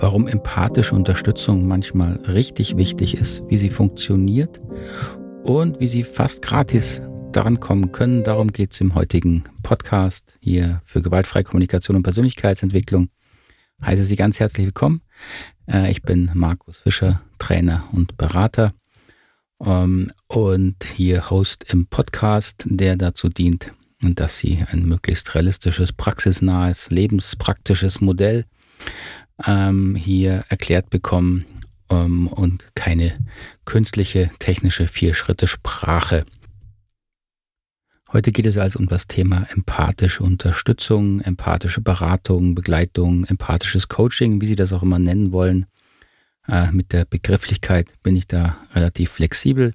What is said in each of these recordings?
warum empathische Unterstützung manchmal richtig wichtig ist, wie sie funktioniert und wie Sie fast gratis daran kommen können. Darum geht es im heutigen Podcast hier für gewaltfreie Kommunikation und Persönlichkeitsentwicklung. Heiße Sie ganz herzlich willkommen. Äh, ich bin Markus Fischer, Trainer und Berater ähm, und hier Host im Podcast, der dazu dient, dass Sie ein möglichst realistisches, praxisnahes, lebenspraktisches Modell ähm, hier erklärt bekommen ähm, und keine künstliche technische Vier-Schritte-Sprache. Heute geht es also um das Thema empathische Unterstützung, empathische Beratung, Begleitung, empathisches Coaching, wie Sie das auch immer nennen wollen. Äh, mit der Begrifflichkeit bin ich da relativ flexibel.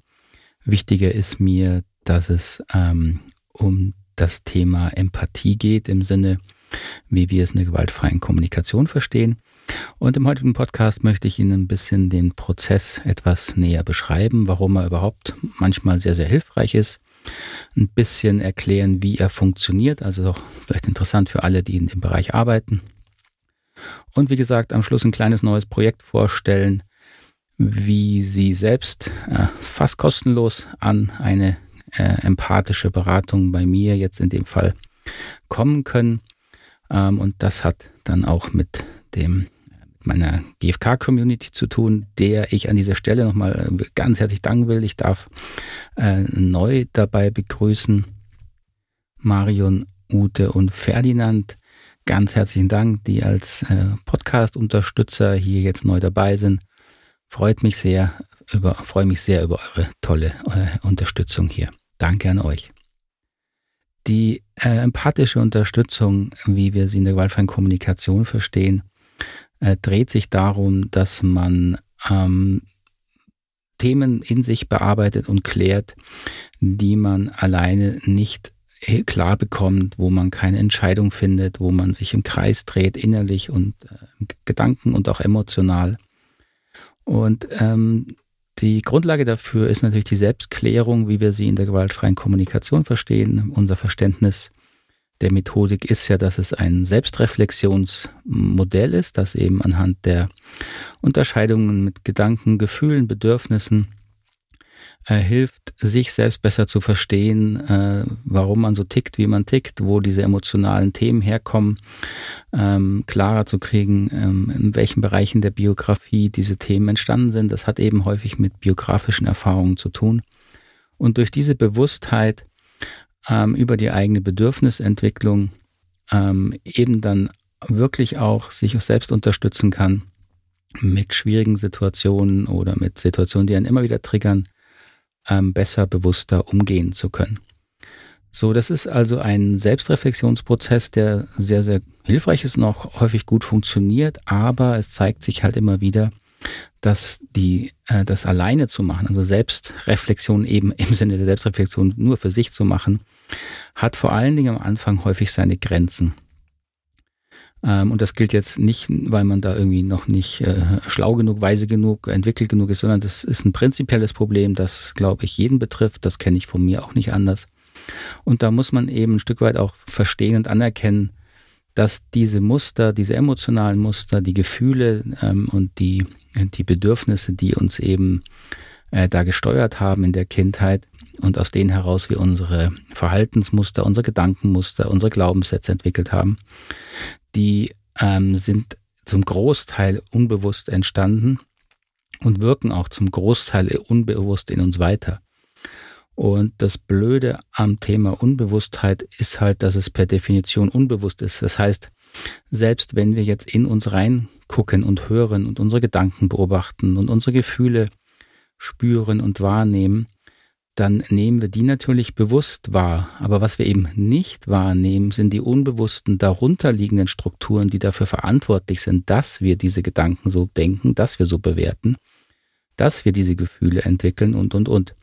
Wichtiger ist mir, dass es ähm, um das Thema Empathie geht im Sinne, wie wir es in der gewaltfreien Kommunikation verstehen. Und im heutigen Podcast möchte ich Ihnen ein bisschen den Prozess etwas näher beschreiben, warum er überhaupt manchmal sehr, sehr hilfreich ist. Ein bisschen erklären, wie er funktioniert, also auch vielleicht interessant für alle, die in dem Bereich arbeiten. Und wie gesagt, am Schluss ein kleines neues Projekt vorstellen, wie Sie selbst äh, fast kostenlos an eine äh, empathische Beratung bei mir jetzt in dem Fall kommen können. Ähm, und das hat dann auch mit dem meiner GFK-Community zu tun, der ich an dieser Stelle nochmal äh, ganz herzlich danken will. Ich darf äh, neu dabei begrüßen Marion, Ute und Ferdinand. Ganz herzlichen Dank, die als äh, Podcast-Unterstützer hier jetzt neu dabei sind. Freut mich sehr über, freue mich sehr über eure tolle äh, Unterstützung hier. Danke an euch. Die äh, empathische Unterstützung, wie wir sie in der gewaltfreien Kommunikation verstehen, äh, dreht sich darum, dass man ähm, Themen in sich bearbeitet und klärt, die man alleine nicht klar bekommt, wo man keine Entscheidung findet, wo man sich im Kreis dreht, innerlich und äh, Gedanken und auch emotional. Und ähm, die Grundlage dafür ist natürlich die Selbstklärung, wie wir sie in der gewaltfreien Kommunikation verstehen. Unser Verständnis der Methodik ist ja, dass es ein Selbstreflexionsmodell ist, das eben anhand der Unterscheidungen mit Gedanken, Gefühlen, Bedürfnissen äh, hilft, sich selbst besser zu verstehen, äh, warum man so tickt, wie man tickt, wo diese emotionalen Themen herkommen, ähm, klarer zu kriegen, ähm, in welchen Bereichen der Biografie diese Themen entstanden sind. Das hat eben häufig mit biografischen Erfahrungen zu tun. Und durch diese Bewusstheit ähm, über die eigene Bedürfnisentwicklung ähm, eben dann wirklich auch sich selbst unterstützen kann mit schwierigen Situationen oder mit Situationen, die einen immer wieder triggern, ähm, besser, bewusster umgehen zu können. So, das ist also ein Selbstreflexionsprozess, der sehr, sehr hilfreich ist auch häufig gut funktioniert, aber es zeigt sich halt immer wieder, dass die, äh, das alleine zu machen, also Selbstreflexion eben im Sinne der Selbstreflexion nur für sich zu machen, hat vor allen Dingen am Anfang häufig seine Grenzen. Ähm, und das gilt jetzt nicht, weil man da irgendwie noch nicht äh, schlau genug, weise genug, entwickelt genug ist, sondern das ist ein prinzipielles Problem, das, glaube ich, jeden betrifft. Das kenne ich von mir auch nicht anders. Und da muss man eben ein Stück weit auch verstehen und anerkennen, dass diese Muster, diese emotionalen Muster, die Gefühle ähm, und die, die Bedürfnisse, die uns eben äh, da gesteuert haben in der Kindheit und aus denen heraus wir unsere Verhaltensmuster, unsere Gedankenmuster, unsere Glaubenssätze entwickelt haben, die ähm, sind zum Großteil unbewusst entstanden und wirken auch zum Großteil unbewusst in uns weiter. Und das Blöde am Thema Unbewusstheit ist halt, dass es per Definition unbewusst ist. Das heißt, selbst wenn wir jetzt in uns reingucken und hören und unsere Gedanken beobachten und unsere Gefühle spüren und wahrnehmen, dann nehmen wir die natürlich bewusst wahr. Aber was wir eben nicht wahrnehmen, sind die unbewussten darunterliegenden Strukturen, die dafür verantwortlich sind, dass wir diese Gedanken so denken, dass wir so bewerten, dass wir diese Gefühle entwickeln und, und, und.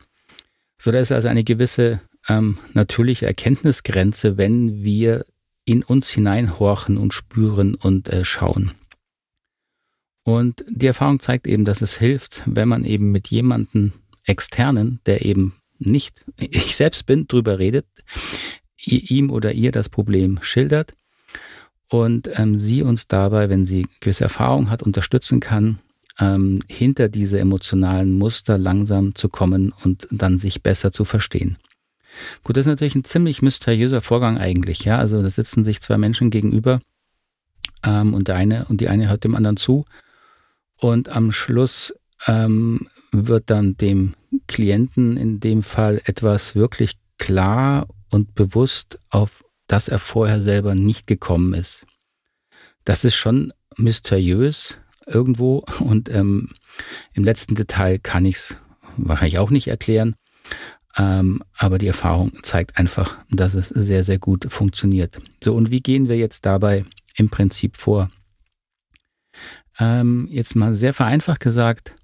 So, da ist also eine gewisse ähm, natürliche Erkenntnisgrenze, wenn wir in uns hineinhorchen und spüren und äh, schauen. Und die Erfahrung zeigt eben, dass es hilft, wenn man eben mit jemandem externen, der eben nicht ich selbst bin, drüber redet, ihm oder ihr das Problem schildert und ähm, sie uns dabei, wenn sie gewisse Erfahrung hat, unterstützen kann, ähm, hinter diese emotionalen Muster langsam zu kommen und dann sich besser zu verstehen. Gut, das ist natürlich ein ziemlich mysteriöser Vorgang eigentlich, ja. Also da sitzen sich zwei Menschen gegenüber ähm, und der eine und die eine hört dem anderen zu und am Schluss ähm, wird dann dem Klienten in dem Fall etwas wirklich klar und bewusst, auf das er vorher selber nicht gekommen ist. Das ist schon mysteriös irgendwo und ähm, im letzten Detail kann ich es wahrscheinlich auch nicht erklären, ähm, aber die Erfahrung zeigt einfach, dass es sehr, sehr gut funktioniert. So, und wie gehen wir jetzt dabei im Prinzip vor? Ähm, jetzt mal sehr vereinfacht gesagt,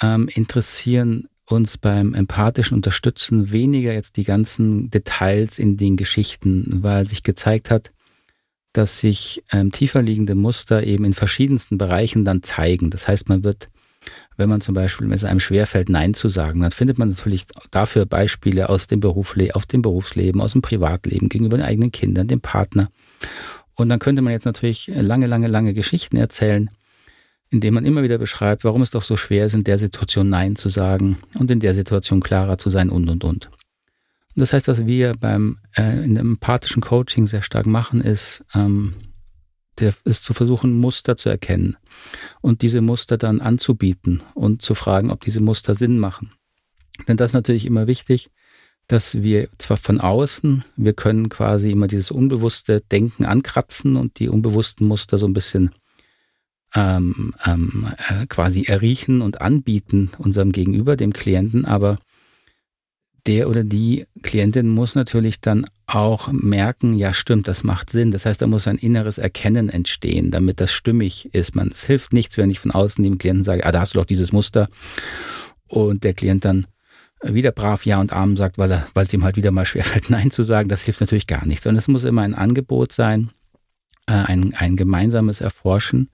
ähm, interessieren uns beim empathischen Unterstützen weniger jetzt die ganzen Details in den Geschichten, weil sich gezeigt hat, dass sich ähm, tiefer liegende Muster eben in verschiedensten Bereichen dann zeigen. Das heißt, man wird wenn man zum Beispiel, es einem schwerfällt, Nein zu sagen, dann findet man natürlich dafür Beispiele aus dem, Berufle aus dem Berufsleben, aus dem Privatleben, gegenüber den eigenen Kindern, dem Partner. Und dann könnte man jetzt natürlich lange, lange, lange Geschichten erzählen, indem man immer wieder beschreibt, warum es doch so schwer ist, in der Situation Nein zu sagen und in der Situation klarer zu sein und, und, und. Das heißt, was wir beim äh, in dem empathischen Coaching sehr stark machen, ist ähm, der ist zu versuchen, Muster zu erkennen und diese Muster dann anzubieten und zu fragen, ob diese Muster Sinn machen. Denn das ist natürlich immer wichtig, dass wir zwar von außen, wir können quasi immer dieses unbewusste Denken ankratzen und die unbewussten Muster so ein bisschen ähm, ähm, äh, quasi erriechen und anbieten unserem Gegenüber, dem Klienten, aber der oder die Klientin muss natürlich dann auch merken, ja stimmt, das macht Sinn. Das heißt, da muss ein inneres Erkennen entstehen, damit das stimmig ist. Man, es hilft nichts, wenn ich von außen dem Klienten sage, ah, da hast du doch dieses Muster und der Klient dann wieder brav Ja und Amen sagt, weil er, weil es ihm halt wieder mal schwerfällt, Nein zu sagen. Das hilft natürlich gar nichts. Und es muss immer ein Angebot sein, äh, ein, ein gemeinsames Erforschen,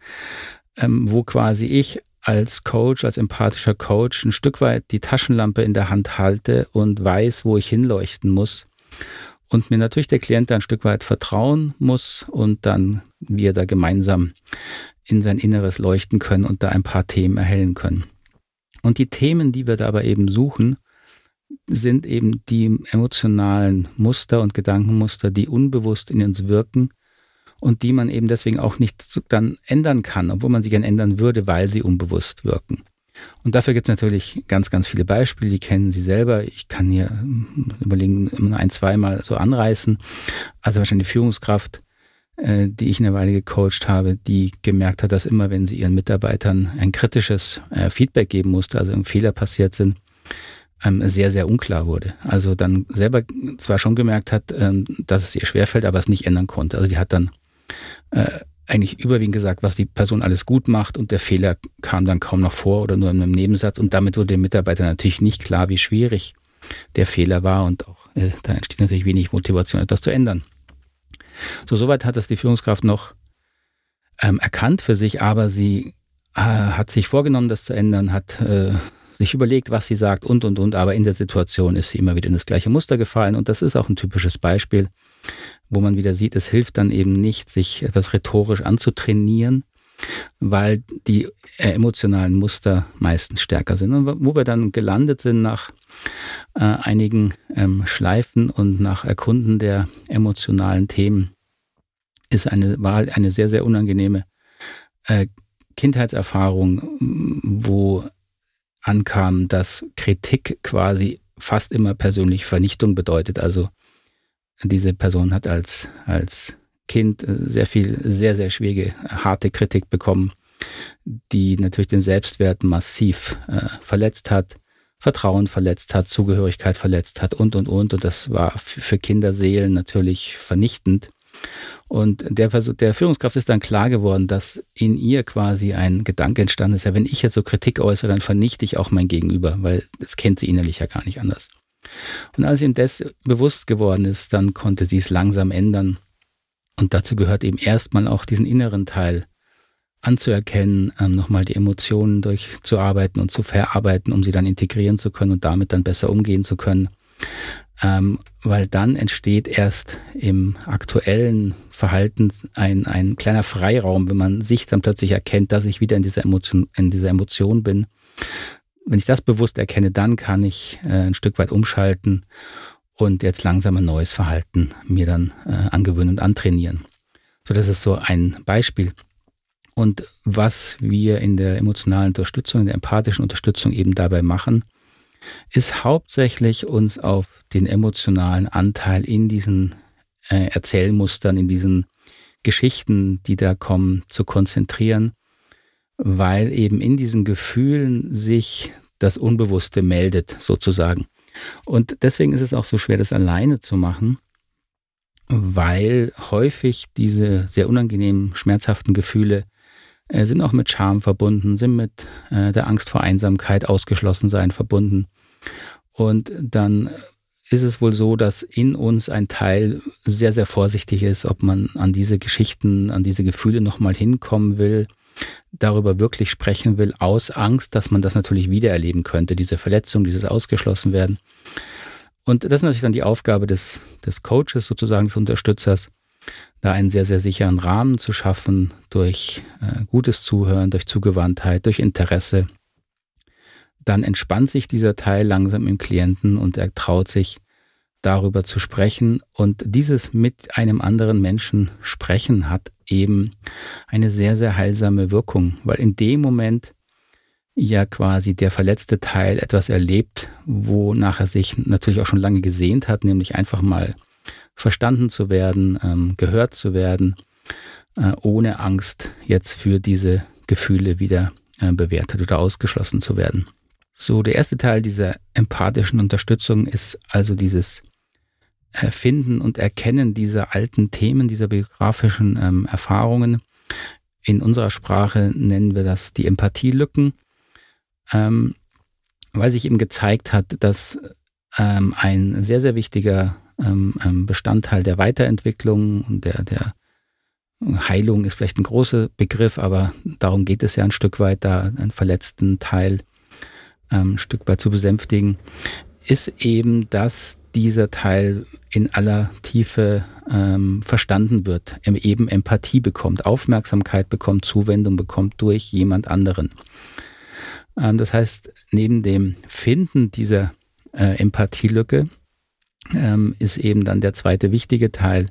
ähm, wo quasi ich als Coach, als empathischer Coach ein Stück weit die Taschenlampe in der Hand halte und weiß, wo ich hinleuchten muss. Und mir natürlich der Klient ein Stück weit vertrauen muss und dann wir da gemeinsam in sein Inneres leuchten können und da ein paar Themen erhellen können. Und die Themen, die wir da aber eben suchen, sind eben die emotionalen Muster und Gedankenmuster, die unbewusst in uns wirken und die man eben deswegen auch nicht dann ändern kann, obwohl man sie gern ändern würde, weil sie unbewusst wirken. Und dafür gibt es natürlich ganz, ganz viele Beispiele, die kennen Sie selber. Ich kann hier hm, überlegen, ein, zweimal so anreißen. Also wahrscheinlich die Führungskraft, äh, die ich eine Weile gecoacht habe, die gemerkt hat, dass immer, wenn sie ihren Mitarbeitern ein kritisches äh, Feedback geben musste, also Fehler passiert sind, ähm, sehr, sehr unklar wurde. Also dann selber zwar schon gemerkt hat, ähm, dass es ihr schwerfällt, aber es nicht ändern konnte. Also sie hat dann äh, eigentlich überwiegend gesagt, was die Person alles gut macht und der Fehler kam dann kaum noch vor oder nur in einem Nebensatz und damit wurde dem Mitarbeiter natürlich nicht klar, wie schwierig der Fehler war und auch äh, da entsteht natürlich wenig Motivation, etwas zu ändern. So, soweit hat das die Führungskraft noch ähm, erkannt für sich, aber sie äh, hat sich vorgenommen, das zu ändern, hat äh, sich überlegt, was sie sagt und und und, aber in der Situation ist sie immer wieder in das gleiche Muster gefallen und das ist auch ein typisches Beispiel wo man wieder sieht, es hilft dann eben nicht, sich etwas rhetorisch anzutrainieren, weil die emotionalen Muster meistens stärker sind. Und wo wir dann gelandet sind nach äh, einigen ähm, Schleifen und nach Erkunden der emotionalen Themen, ist eine Wahl eine sehr, sehr unangenehme äh, Kindheitserfahrung, wo ankam, dass Kritik quasi fast immer persönlich Vernichtung bedeutet. Also diese Person hat als, als Kind äh, sehr viel, sehr, sehr schwierige, harte Kritik bekommen, die natürlich den Selbstwert massiv äh, verletzt hat, Vertrauen verletzt hat, Zugehörigkeit verletzt hat und, und, und. Und das war für Kinderseelen natürlich vernichtend. Und der, der Führungskraft ist dann klar geworden, dass in ihr quasi ein Gedanke entstanden ist, ja, wenn ich jetzt so Kritik äußere, dann vernichte ich auch mein Gegenüber, weil das kennt sie innerlich ja gar nicht anders. Und als ihm das bewusst geworden ist, dann konnte sie es langsam ändern. Und dazu gehört eben erstmal auch diesen inneren Teil anzuerkennen, ähm, nochmal die Emotionen durchzuarbeiten und zu verarbeiten, um sie dann integrieren zu können und damit dann besser umgehen zu können. ähm, weil dann entsteht erst im aktuellen Verhalten ein, ein kleiner Freiraum, wenn man sich dann plötzlich erkennt, dass ich wieder in dieser Emotion, in dieser Emotion bin. Wenn ich das bewusst erkenne, dann kann ich äh, ein Stück weit umschalten und jetzt langsam ein neues Verhalten mir dann äh, angewöhnen und antrainieren. So, das ist so ein Beispiel. Und was wir in der emotionalen Unterstützung, in der empathischen Unterstützung eben dabei machen, ist hauptsächlich uns auf den emotionalen Anteil in diesen äh, Erzählmustern, in diesen Geschichten, die da kommen, zu konzentrieren, weil eben in diesen Gefühlen sich das Unbewusste meldet, sozusagen. Und deswegen ist es auch so schwer, das alleine zu machen, weil häufig diese sehr unangenehmen, schmerzhaften Gefühle äh, sind auch mit Scham verbunden, sind mit äh, der Angst vor Einsamkeit, ausgeschlossen sein verbunden. Und dann ist es wohl so, dass in uns ein Teil sehr, sehr vorsichtig ist, ob man an diese Geschichten, an diese Gefühle nochmal hinkommen will, darüber wirklich sprechen will, aus Angst, dass man das natürlich wiedererleben könnte, diese Verletzung, dieses Ausgeschlossenwerden. Und das ist natürlich dann die Aufgabe des, des Coaches, sozusagen des Unterstützers, da einen sehr, sehr sicheren Rahmen zu schaffen durch äh, gutes Zuhören, durch Zugewandtheit, durch Interesse, dann entspannt sich dieser Teil langsam im Klienten und er traut sich darüber zu sprechen. Und dieses mit einem anderen Menschen sprechen hat eben eine sehr, sehr heilsame Wirkung, weil in dem Moment ja quasi der verletzte Teil etwas erlebt, wonach er sich natürlich auch schon lange gesehnt hat, nämlich einfach mal verstanden zu werden, ähm, gehört zu werden, äh, ohne Angst jetzt für diese Gefühle wieder äh, bewertet oder ausgeschlossen zu werden. So, der erste Teil dieser empathischen Unterstützung ist also dieses Finden und Erkennen dieser alten Themen, dieser biografischen ähm, Erfahrungen. In unserer Sprache nennen wir das die Empathielücken, ähm, weil sich eben gezeigt hat, dass ähm, ein sehr, sehr wichtiger ähm, ähm, Bestandteil der Weiterentwicklung und der, der Heilung ist vielleicht ein großer Begriff, aber darum geht es ja ein Stück weit, da einen verletzten Teil ähm, Stück weit zu besänftigen, ist eben, dass dieser Teil in aller Tiefe ähm, verstanden wird, eben Empathie bekommt, Aufmerksamkeit bekommt, Zuwendung bekommt durch jemand anderen. Ähm, das heißt, neben dem Finden dieser äh, Empathielücke ähm, ist eben dann der zweite wichtige Teil,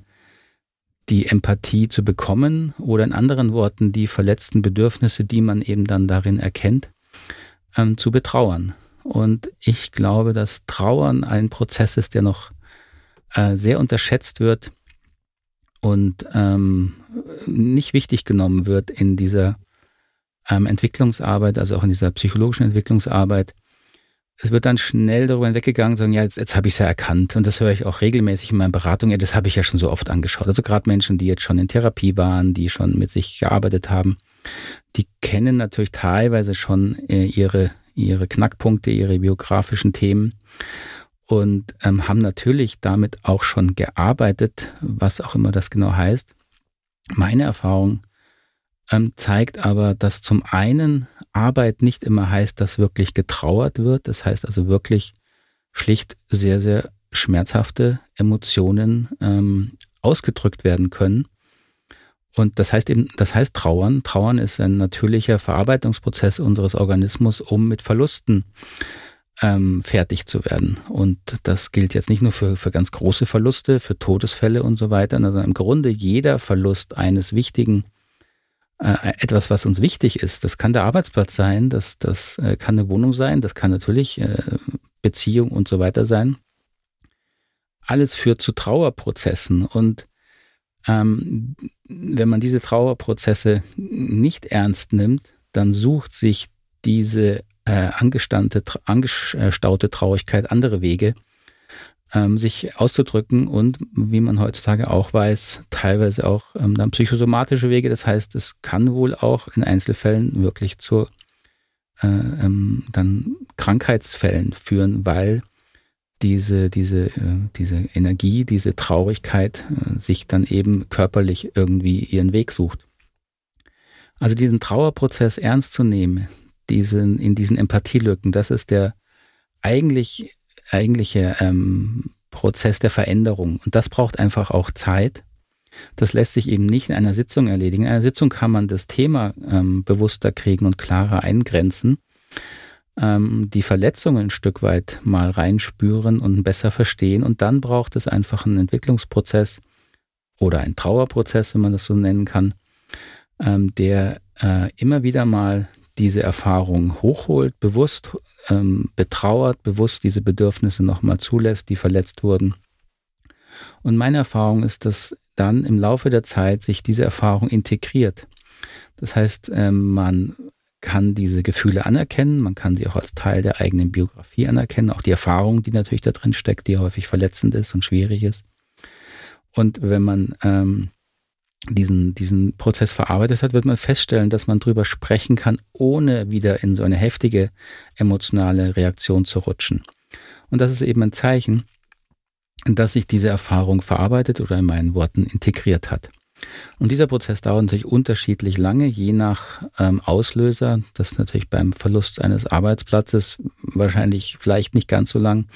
die Empathie zu bekommen oder in anderen Worten die verletzten Bedürfnisse, die man eben dann darin erkennt, ähm, zu betrauern. Und ich glaube, dass Trauern ein Prozess ist, der noch äh, sehr unterschätzt wird und ähm, nicht wichtig genommen wird in dieser ähm, Entwicklungsarbeit, also auch in dieser psychologischen Entwicklungsarbeit. Es wird dann schnell darüber hinweggegangen, sagen, ja, jetzt, jetzt habe ich es ja erkannt. Und das höre ich auch regelmäßig in meinen Beratungen. Ja, das habe ich ja schon so oft angeschaut. Also gerade Menschen, die jetzt schon in Therapie waren, die schon mit sich gearbeitet haben, die kennen natürlich teilweise schon äh, ihre, ihre Knackpunkte, ihre biografischen Themen und ähm, haben natürlich damit auch schon gearbeitet, was auch immer das genau heißt. Meine Erfahrung ähm, zeigt aber, dass zum einen Arbeit nicht immer heißt, dass wirklich getrauert wird. Das heißt also wirklich schlicht sehr, sehr schmerzhafte Emotionen ähm, ausgedrückt werden können. Und das heißt eben, das heißt Trauern. Trauern ist ein natürlicher Verarbeitungsprozess unseres Organismus, um mit Verlusten ähm, fertig zu werden. Und das gilt jetzt nicht nur für, für ganz große Verluste, für Todesfälle und so weiter, sondern im Grunde jeder Verlust eines wichtigen, äh, etwas, was uns wichtig ist. Das kann der Arbeitsplatz sein, das, das äh, kann eine Wohnung sein, das kann natürlich äh, Beziehung und so weiter sein. Alles führt zu Trauerprozessen und ähm, wenn man diese Trauerprozesse nicht ernst nimmt, dann sucht sich diese äh, angestaute, angestaute Traurigkeit andere Wege, ähm, sich auszudrücken und, wie man heutzutage auch weiß, teilweise auch ähm, dann psychosomatische Wege. Das heißt, es kann wohl auch in Einzelfällen wirklich zu äh, ähm, dann Krankheitsfällen führen, weil diese, diese, äh, diese Energie, diese Traurigkeit äh, sich dann eben körperlich irgendwie ihren Weg sucht. Also diesen Trauerprozess ernst zu nehmen, diesen, in diesen Empathielücken, das ist der eigentlich eigentliche ähm, Prozess der Veränderung. Und das braucht einfach auch Zeit. Das lässt sich eben nicht in einer Sitzung erledigen. In einer Sitzung kann man das Thema ähm, bewusster kriegen und klarer eingrenzen, ähm, die Verletzungen ein Stück weit mal reinspüren und besser verstehen. Und dann braucht es einfach einen Entwicklungsprozess oder einen Trauerprozess, wenn man das so nennen kann, ähm, der äh, immer wieder mal diese Erfahrung hochholt, bewusst ähm, betrauert, bewusst diese Bedürfnisse nochmal zulässt, die verletzt wurden. Und meine Erfahrung ist, dass dann im Laufe der Zeit sich diese Erfahrung integriert. Das heißt, ähm, man kann diese Gefühle anerkennen, man kann sie auch als Teil der eigenen Biografie anerkennen, auch die Erfahrung, die natürlich da drin steckt, die häufig verletzend ist und schwierig ist. Und wenn man ähm, diesen, diesen Prozess verarbeitet hat, wird man feststellen, dass man darüber sprechen kann, ohne wieder in so eine heftige emotionale Reaktion zu rutschen. Und das ist eben ein Zeichen, dass sich diese Erfahrung verarbeitet oder in meinen Worten integriert hat. Und dieser Prozess dauert natürlich unterschiedlich lange, je nach ähm, Auslöser. Das ist natürlich beim Verlust eines Arbeitsplatzes wahrscheinlich vielleicht nicht ganz so lang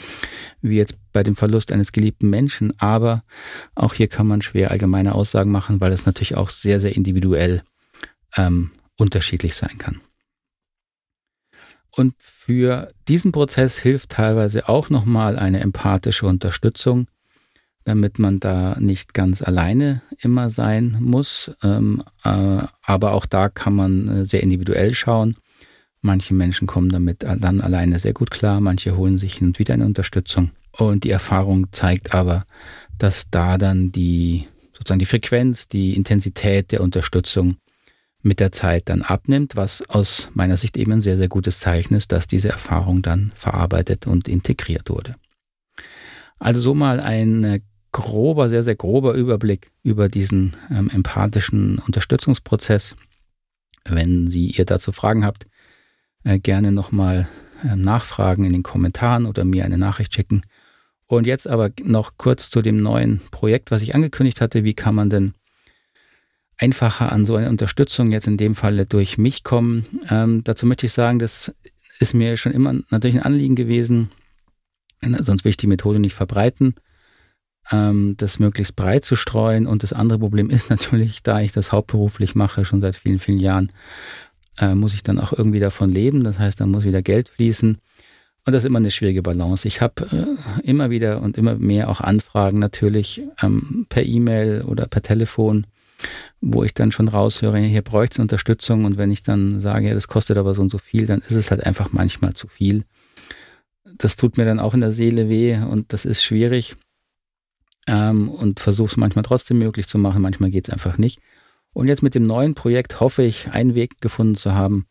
wie jetzt bei dem Verlust eines geliebten Menschen. Aber auch hier kann man schwer allgemeine Aussagen machen, weil es natürlich auch sehr, sehr individuell ähm, unterschiedlich sein kann. Und für diesen Prozess hilft teilweise auch nochmal eine empathische Unterstützung damit man da nicht ganz alleine immer sein muss. Ähm, äh, aber auch da kann man äh, sehr individuell schauen. Manche Menschen kommen damit dann alleine sehr gut klar, manche holen sich hin und wieder eine Unterstützung. Und die Erfahrung zeigt aber, dass da dann die sozusagen die Frequenz, die Intensität der Unterstützung mit der Zeit dann abnimmt, was aus meiner Sicht eben ein sehr, sehr gutes Zeichen ist, dass diese Erfahrung dann verarbeitet und integriert wurde. Also so mal ein grober, sehr, sehr grober Überblick über diesen ähm, empathischen Unterstützungsprozess. Wenn Sie ihr dazu Fragen habt, äh, gerne nochmal äh, nachfragen in den Kommentaren oder mir eine Nachricht schicken. Und jetzt aber noch kurz zu dem neuen Projekt, was ich angekündigt hatte. Wie kann man denn einfacher an so eine Unterstützung jetzt in dem Falle durch mich kommen? Ähm, dazu möchte ich sagen, das ist mir schon immer natürlich ein Anliegen gewesen. Sonst will ich die Methode nicht verbreiten ähm, das möglichst breit zu streuen. Und das andere Problem ist natürlich, da ich das hauptberuflich mache, schon seit vielen, vielen Jahren, äh, muss ich dann auch irgendwie davon leben. Das heißt, da muss wieder Geld fließen. Und das ist immer eine schwierige Balance. Ich habe äh, immer wieder und immer mehr auch Anfragen natürlich ähm, per E-Mail oder per Telefon, wo ich dann schon raushöre, hier bräuchte es Unterstützung. Und wenn ich dann sage, ja, das kostet aber so und so viel, dann ist es halt einfach manchmal zu viel. Das tut mir dann auch in der Seele weh und das ist schwierig ähm, und versuche es manchmal trotzdem möglich zu machen, manchmal geht es einfach nicht. Und jetzt mit dem neuen Projekt hoffe ich, einen Weg gefunden zu haben,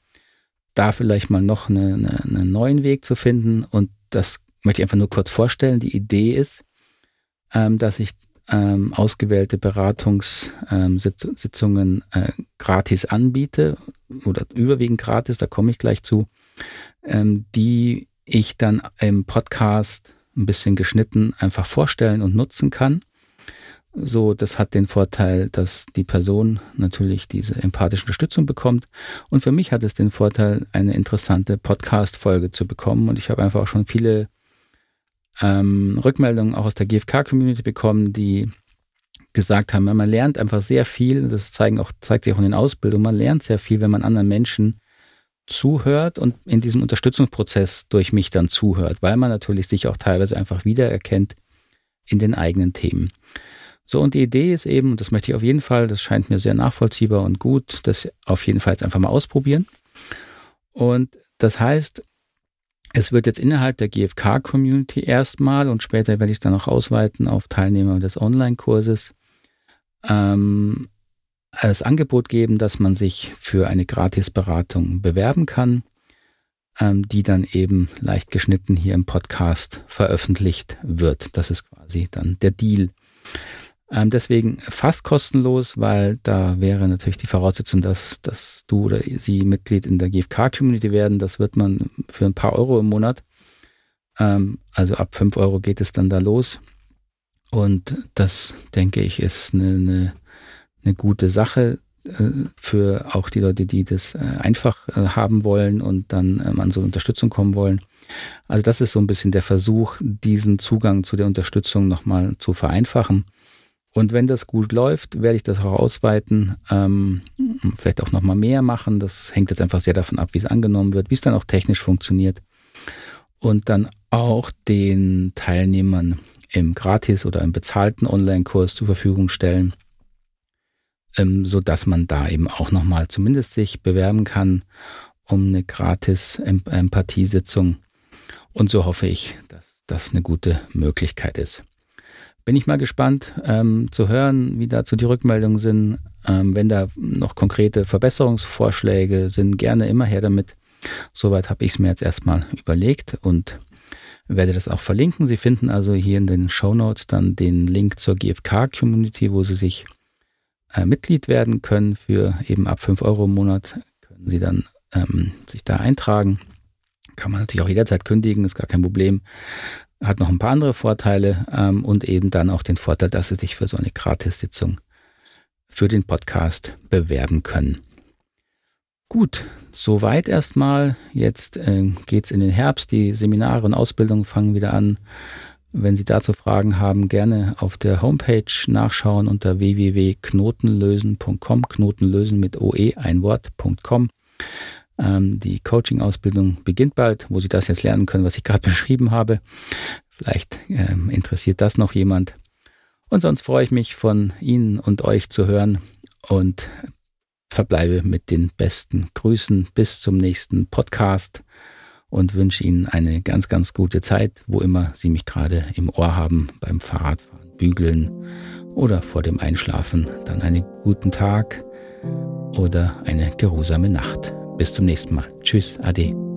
da vielleicht mal noch eine, eine, einen neuen Weg zu finden. Und das möchte ich einfach nur kurz vorstellen. Die Idee ist, ähm, dass ich ähm, ausgewählte Beratungssitzungen ähm, äh, gratis anbiete oder überwiegend gratis, da komme ich gleich zu, ähm, die ich dann im Podcast ein bisschen geschnitten einfach vorstellen und nutzen kann. So, das hat den Vorteil, dass die Person natürlich diese empathische Unterstützung bekommt. Und für mich hat es den Vorteil, eine interessante Podcast-Folge zu bekommen. Und ich habe einfach auch schon viele ähm, Rückmeldungen auch aus der GFK-Community bekommen, die gesagt haben, man lernt einfach sehr viel. Das zeigen auch, zeigt sich auch in den Ausbildungen. Man lernt sehr viel, wenn man anderen Menschen zuhört und in diesem Unterstützungsprozess durch mich dann zuhört, weil man natürlich sich auch teilweise einfach wiedererkennt in den eigenen Themen. So, und die Idee ist eben, und das möchte ich auf jeden Fall, das scheint mir sehr nachvollziehbar und gut, das auf jeden Fall jetzt einfach mal ausprobieren. Und das heißt, es wird jetzt innerhalb der GFK-Community erstmal und später werde ich es dann auch ausweiten auf Teilnehmer des Online-Kurses ähm, als Angebot geben, dass man sich für eine Gratisberatung bewerben kann, ähm, die dann eben leicht geschnitten hier im Podcast veröffentlicht wird. Das ist quasi dann der Deal. Ähm, deswegen fast kostenlos, weil da wäre natürlich die Voraussetzung, dass, dass du oder sie Mitglied in der GFK-Community werden. Das wird man für ein paar Euro im Monat. Ähm, also ab 5 Euro geht es dann da los. Und das, denke ich, ist eine, eine eine gute Sache. für auch die Leute, die das einfach haben wollen und dann ähm, an so Unterstützung kommen wollen. Also das ist so ein bisschen der Versuch, diesen Zugang zu der Unterstützung nochmal zu vereinfachen. Und wenn das gut läuft, werde ich das auch ausweiten, ähm, vielleicht auch nochmal mehr machen. Das hängt jetzt einfach sehr davon ab, wie es angenommen wird, wie es dann auch technisch funktioniert. Und dann auch den Teilnehmern im gratis oder im bezahlten Online-Kurs zur Verfügung stellen, ähm, sodass man da eben auch nochmal zumindest sich bewerben kann um eine gratis Empathiesitzung. Und so hoffe ich, dass das eine gute Möglichkeit ist. Bin ich mal gespannt ähm, zu hören, wie dazu die Rückmeldungen sind. Ähm, wenn da noch konkrete Verbesserungsvorschläge sind, gerne immer her damit. Soweit habe ich es mir jetzt erstmal überlegt und werde das auch verlinken. Sie finden also hier in den Show Notes dann den Link zur GFK-Community, wo Sie sich äh, Mitglied werden können. Für eben ab 5 Euro im Monat können Sie dann ähm, sich da eintragen. Kann man natürlich auch jederzeit kündigen, ist gar kein Problem hat noch ein paar andere Vorteile ähm, und eben dann auch den Vorteil, dass Sie sich für so eine Gratissitzung für den Podcast bewerben können. Gut, soweit erstmal. Jetzt äh, es in den Herbst. Die Seminare und Ausbildungen fangen wieder an. Wenn Sie dazu Fragen haben, gerne auf der Homepage nachschauen unter www.knotenlösen.com. Knotenlösen mit OE, ein Wort.com. Ähm, die Coaching-Ausbildung beginnt bald, wo Sie das jetzt lernen können, was ich gerade beschrieben habe. Vielleicht ähm, interessiert das noch jemand. Und sonst freue ich mich von Ihnen und euch zu hören und verbleibe mit den besten Grüßen bis zum nächsten Podcast und wünsche Ihnen eine ganz, ganz gute Zeit, wo immer Sie mich gerade im Ohr haben, beim Fahrradfahren, Bügeln oder vor dem Einschlafen. Dann einen guten Tag oder eine geruhsame Nacht. Bis zum nächsten Mal. Tschüss, Ade.